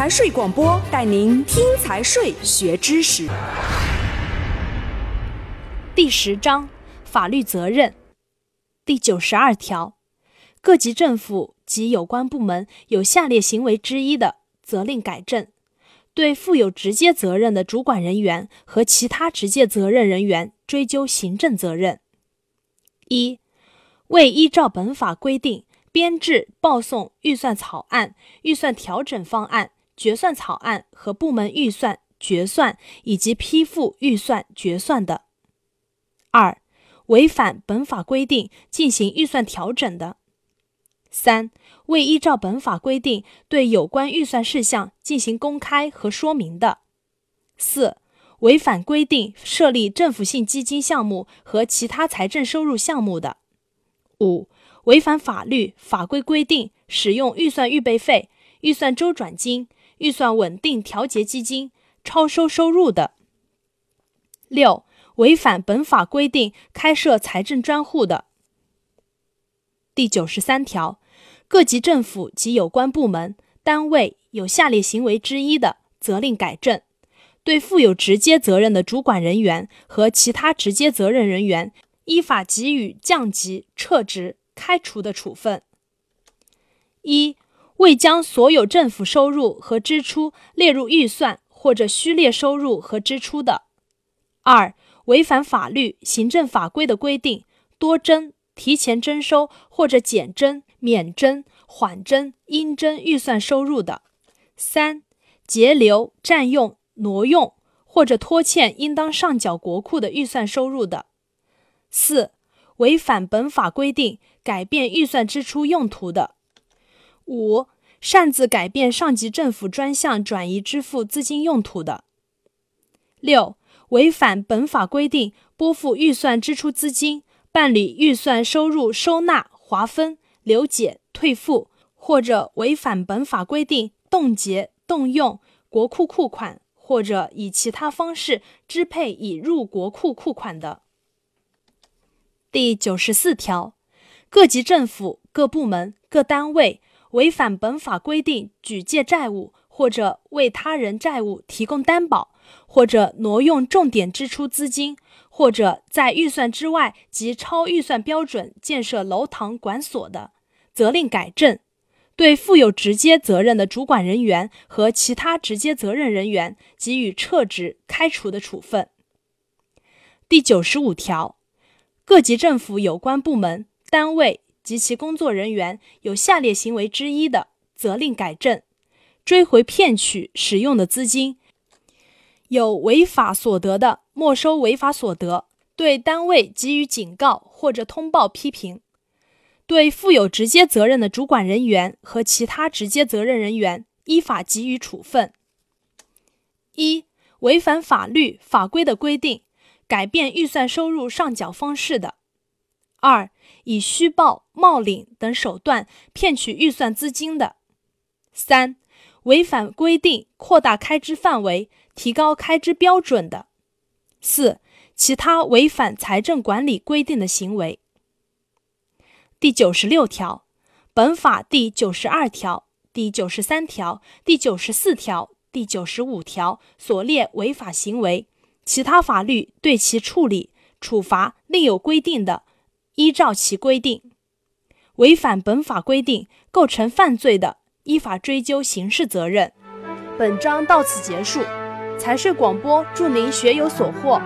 财税广播带您听财税学知识。第十章法律责任第九十二条，各级政府及有关部门有下列行为之一的，责令改正。对负有直接责任的主管人员和其他直接责任人员追究行政责任：一、未依照本法规定编制、报送预算草案、预算调整方案、决算草案和部门预算决算以及批复预算决算的；二、违反本法规定进行预算调整的；三、未依照本法规定对有关预算事项进行公开和说明的；四、违反规定设立政府性基金项目和其他财政收入项目的；五、违反法律法规规定使用预算预备费、预算周转金、预算稳定调节基金超收收入的；六、违反本法规定开设财政专户的。第九十三条。各级政府及有关部门单位有下列行为之一的，责令改正。对负有直接责任的主管人员和其他直接责任人员，依法给予降级、撤职、开除的处分。一、未将所有政府收入和支出列入预算或者虚列收入和支出的；二、违反法律、行政法规的规定，多征、提前征收或者减征。免征、缓征、应征预算收入的；三、截留、占用、挪用或者拖欠应当上缴国库的预算收入的；四、违反本法规定改变预算支出用途的；五、擅自改变上级政府专项转移支付资金用途的；六、违反本法规定拨付预算支出资金、办理预算收入收纳划分。留解、退付，或者违反本法规定冻结、动用国库库款，或者以其他方式支配已入国库库款的。第九十四条，各级政府、各部门、各单位违反本法规定举借债务，或者为他人债务提供担保，或者挪用重点支出资金，或者在预算之外及超预算标准建设楼堂馆所的。责令改正，对负有直接责任的主管人员和其他直接责任人员给予撤职、开除的处分。第九十五条，各级政府有关部门、单位及其工作人员有下列行为之一的，责令改正：追回骗取使用的资金；有违法所得的，没收违法所得；对单位给予警告或者通报批评。对负有直接责任的主管人员和其他直接责任人员依法给予处分：一、违反法律法规的规定，改变预算收入上缴方式的；二、以虚报、冒领等手段骗取预算资金的；三、违反规定扩大开支范围、提高开支标准的；四、其他违反财政管理规定的行为。第九十六条，本法第九十二条、第九十三条、第九十四条、第九十五条所列违法行为，其他法律对其处理处罚另有规定的，依照其规定；违反本法规定构成犯罪的，依法追究刑事责任。本章到此结束。财税广播祝您学有所获。